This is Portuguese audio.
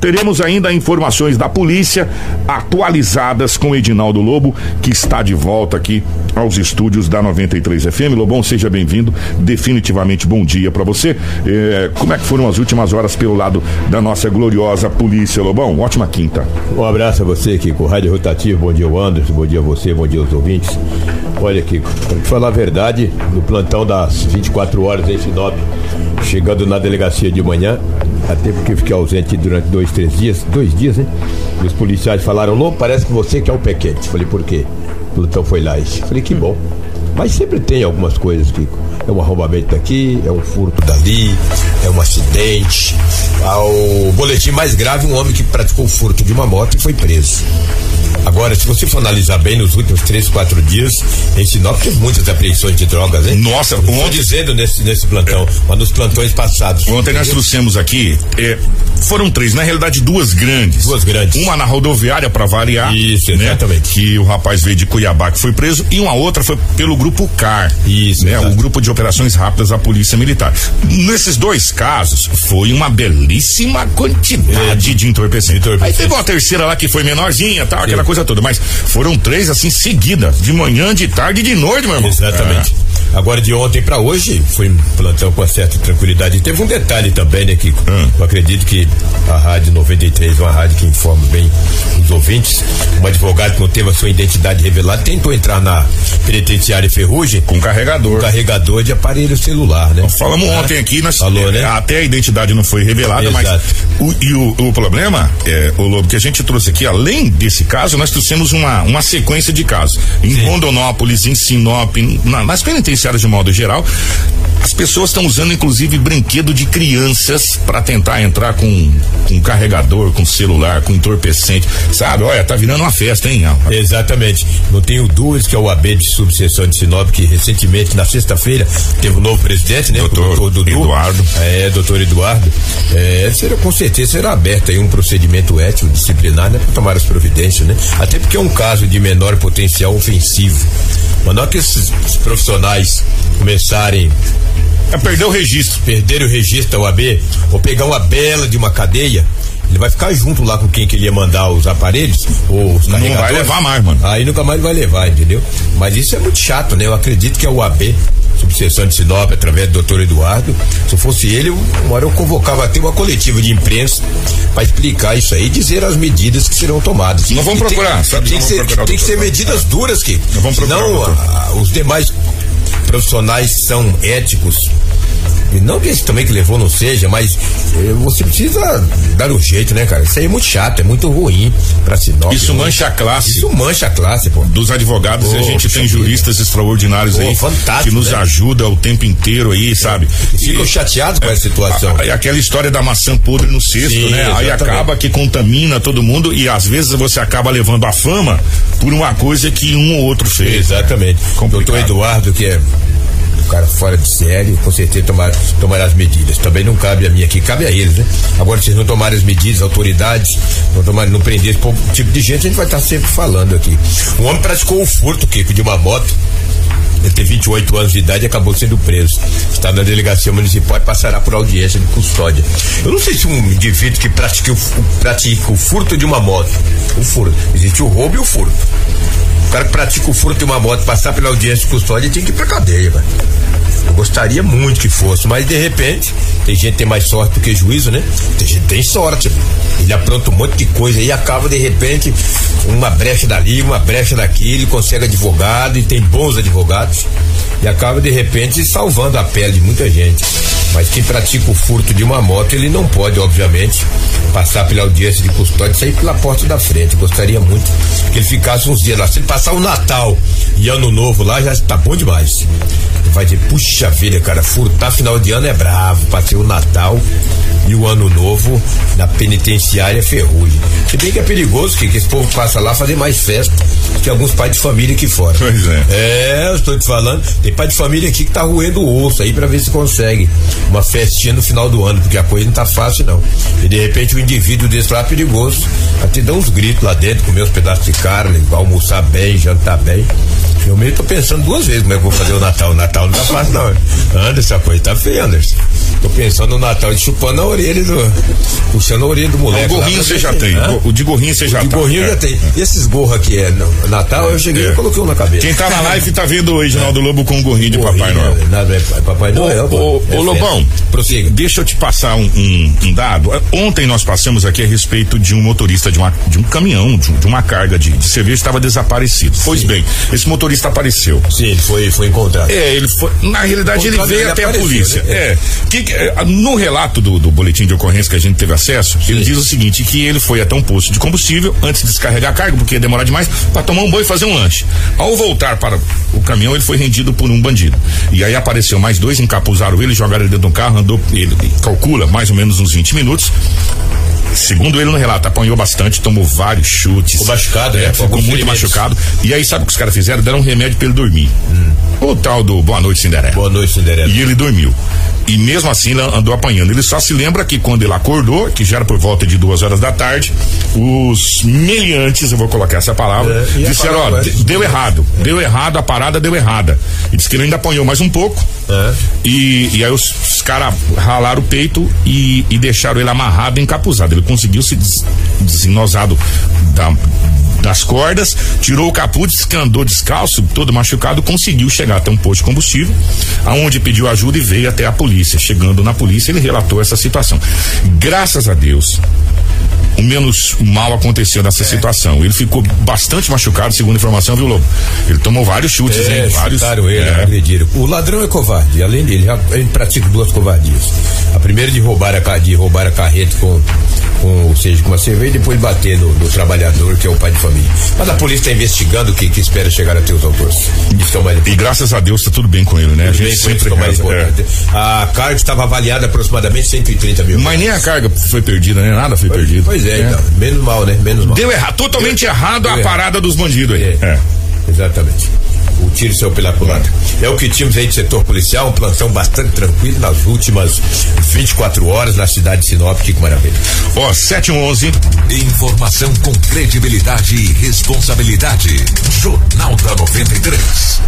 Teremos ainda informações da polícia atualizadas com Edinaldo Lobo, que está de volta aqui aos estúdios da 93 FM. Lobão, seja bem-vindo. Definitivamente bom dia para você. É, como é que foram as últimas horas pelo lado da nossa gloriosa polícia, Lobão? Ótima quinta. Um abraço a você, Kiko. Rádio Rotativo, bom dia, Anderson. Bom dia a você, bom dia aos ouvintes. Olha, Kiko, para te falar a verdade, no plantão das 24 horas em Sinop, chegando na delegacia de manhã, até porque fiquei ausente durante dois, três dias, dois dias, né? E os policiais falaram, Lobo, parece que você que é o Pequete. Falei, por quê? O plantão foi lá. Falei, que bom. Mas sempre tem algumas coisas, Kiko. É um arrombamento daqui, é um furto dali, é um acidente. Ao boletim mais grave, um homem que praticou furto de uma moto e foi preso. Agora, se você for analisar bem nos últimos três, quatro dias, em Sinop teve muitas apreensões de drogas, hein? Nossa, Não estou ontem, dizendo nesse, nesse plantão, mas nos plantões passados. ontem nós trouxemos aqui, é, foram três, na realidade duas grandes. Duas grandes. Uma na rodoviária para variar. Isso, né? exatamente. Que o rapaz veio de Cuiabá que foi preso e uma outra foi pelo grupo CAR. Isso, né? O grupo de operações rápidas da Polícia Militar. Nesses dois casos foi uma belíssima quantidade de entorpecentes. Aí teve uma terceira lá que foi menorzinha, tal, aquela coisa toda, mas foram três assim seguidas, de manhã, de tarde e de noite, meu irmão. Exatamente. Agora de ontem para hoje foi um plantão com certa tranquilidade. E teve um detalhe também, né, Kiko? Hum. Eu acredito que a Rádio 93 é uma rádio que informa bem os ouvintes. Um advogado que não teve a sua identidade revelada tentou entrar na penitenciária Ferrugem Com carregador. um carregador de aparelho celular, né? Falamos Ah, ontem aqui, nós, Falou, né? até a identidade não foi revelada, Exato. mas o, e o, o problema, é, o Lobo, que a gente trouxe aqui, além desse caso, nós trouxemos uma, uma sequência de casos. Em Sim. Rondonópolis, em Sinop, na- nas penitenciárias de modo geral, as pessoas estão usando inclusive brinquedo de crianças para tentar entrar com, com carregador, com celular, com entorpecente. Sabe, olha, tá virando uma festa, hein? Exatamente. Não tenho dúvidas que é o AB de subseção de Sinop, que recentemente, na sexta-feira, teve um novo presidente, né? Doutor o doutor Dudu. Eduardo. É, doutor Eduardo. É, será, com certeza será aberto aí um procedimento ético, disciplinar, né? Para tomar as providências, né? Até porque é um caso de menor potencial ofensivo. Mas na hora que esses profissionais começarem É perder o registro. perder o registro da UAB ou pegar uma bela de uma cadeia, ele vai ficar junto lá com quem que ele ia mandar os aparelhos ou os Não vai carregadores. levar mais, mano. Aí nunca mais vai levar, entendeu? Mas isso é muito chato, né? Eu acredito que a UAB, subseção de Sinop, através do doutor Eduardo, se fosse ele, uma hora eu convocava até uma coletiva de imprensa para explicar isso aí e dizer as medidas que serão tomadas. Nós vamos E tem- procurar, sabe? Tem, que ser, procurar o tem que ser medidas duras que. Nós vamos procurar o Senão, a- os demais profissionais são éticos. E não que esse também que levou não seja, mas eh, você precisa dar um jeito, né, cara? Isso aí é muito chato, é muito ruim pra Sinop. Isso né? mancha a classe. Isso mancha a classe, pô. dos advogados e a gente tem vida. juristas extraordinários Pô, aí fantástico, que nos né? ajudam o tempo inteiro aí, sabe? Ficam E- chateados com essa situação. a- a- aquela história da maçã podre no cesto, Sim, né? Aí exatamente. acaba que contamina todo mundo e às vezes você acaba levando a fama por uma coisa que um ou outro fez. Exatamente. Complicado. Doutor Eduardo, que é um cara fora de série, com certeza tomar, tomar as medidas. Também não cabe a mim aqui, cabe a eles, né? Agora, se não tomarem as medidas, autoridades, não tomarem, não prender esse tipo de gente, a gente vai estar sempre falando aqui. Um homem praticou o furto, Kiko, de uma moto. Ele tem 28 anos de idade e acabou sendo preso. Está na delegacia municipal e passará por audiência de custódia. Eu não sei se um indivíduo que pratica o, pratica o furto de uma moto. O furto. Existe o roubo e o furto. Cara que pratica o furto de uma moto, passar pela audiência de custódia, tem que ir pra cadeia, velho. Eu gostaria muito que fosse, mas de repente, tem gente que tem mais sorte do que juízo, né? Tem gente que tem sorte. Ele apronta um monte de coisa e acaba de repente uma brecha dali, uma brecha daqui, ele consegue advogado e tem bons advogados e acaba de repente salvando a pele de muita gente. Mas quem pratica o furto de uma moto, ele não pode, obviamente, passar pela audiência de custódia e sair pela porta da frente. Gostaria muito que ele ficasse uns dias lá. Se ele passar o Natal e Ano Novo lá, já está bom demais. Vai dizer, puxa vida, cara, furtar final de ano é bravo. Passei o Natal e o Ano Novo na penitenciária Ferrugem. Se bem que é perigoso que, que esse povo passa lá fazer mais festa que alguns pais de família aqui fora. Pois é. É, eu estou te falando. Tem pai de família aqui que tá roendo o osso aí pra ver se consegue uma festinha no final do ano, porque a coisa não tá fácil não. E de repente o indivíduo desse lá é perigoso, até dá uns gritos lá dentro, comer uns pedaços de carne, almoçar bem, jantar bem. Eu meio tô pensando duas vezes como é que eu vou fazer o Natal. O Natal não tá fácil não. Anderson, a coisa tá feia, Anderson. Tô pensando no Natal, chupando a orelha do. puxando a orelha do moleque. O gorrinho você já tem. Hã? O de gorrinho você já tem. O de tá. gorrinho é. já tem. E esses gorros aqui é no Natal, eu cheguei é. e coloquei um na cabeça. Quem tá na live tá vendo o Reginaldo Lobo com o gorrinho de Papai Noel. Nada, é Papai Noel. Ô, Lobão, prossiga. Deixa eu te passar um, um, um, dado. Ontem nós passamos aqui a respeito de um motorista de, uma, de um caminhão, de, de uma carga de, de cerveja que estava desaparecido. Sim. Pois bem, esse motorista apareceu. Sim, foi, foi encontrado. É, ele foi. Na realidade, ele veio ele até apareceu, a polícia. Né? É. Que, no relato do, do, boletim de ocorrência que a gente teve acesso, Sim. ele diz o seguinte: que ele foi até um posto de combustível antes de descarregar a carga, porque ia demorar demais, para tomar um banho e fazer um lanche. Ao voltar para o caminhão, ele foi rendido por um bandido. E aí apareceu mais dois, encapuzaram ele, jogaram ele dentro do carro, andou, ele calcula mais ou menos uns 20 minutos. Segundo ele no relato, apanhou bastante, tomou vários chutes. Ficou machucado, é, né? Ficou muito machucado. E aí, sabe o que os caras fizeram? Deram um remédio para ele dormir. Hum. O tal do Boa Noite Cinderela. Boa Noite Cinderela. E ele dormiu. E mesmo assim ele andou apanhando. Ele só se lembra que quando ele acordou, que já era por volta de duas horas da tarde, os meliantes, eu vou colocar essa palavra, é, disseram, ó, é deu errado, deu errado, a parada deu errada. E disse que ele ainda apanhou mais um pouco. É. E, e aí os, os caras ralaram o peito e, e, deixaram ele amarrado e encapuzado. Ele conseguiu se des, da, das cordas, tirou o capuz, andou descalço, todo machucado, conseguiu chegar até um posto de combustível, aonde pediu ajuda e veio até a polícia. Chegando na polícia, ele relatou essa situação. Graças a Deus, o menos mal aconteceu nessa é. situação. Ele ficou bastante machucado, segundo a informação, viu, Lobo? Ele tomou vários chutes, é, hein? Vários. ele, é. agrediram. O ladrão é covarde, além dele, ele pratica duas covardias. A primeira de roubar a, de roubar a carreta com, com ou seja, com uma cerveja e depois bater no, no, trabalhador, que é o pai de família. Mas a polícia está investigando o que, que espera chegar até os autores. Isso é mais e graças a Deus está tudo bem com ele, né? Tudo a gente sempre. É. A carga estava avaliada aproximadamente 130 mil. Mas nem a carga foi perdida, nem nada foi, foi perdido. Pois é, é, então. Menos mal, né? Menos mal. Deu errado, totalmente Deu, errado Deu a errado. parada dos bandidos aí. É. é. Exatamente o tiro seu pela culatra. É o que tínhamos aí de setor policial, um plantão bastante tranquilo nas últimas 24 horas na cidade de Sinop, que maravilha. Ó, oh, 711. Informação com credibilidade e responsabilidade. Jornal da 93.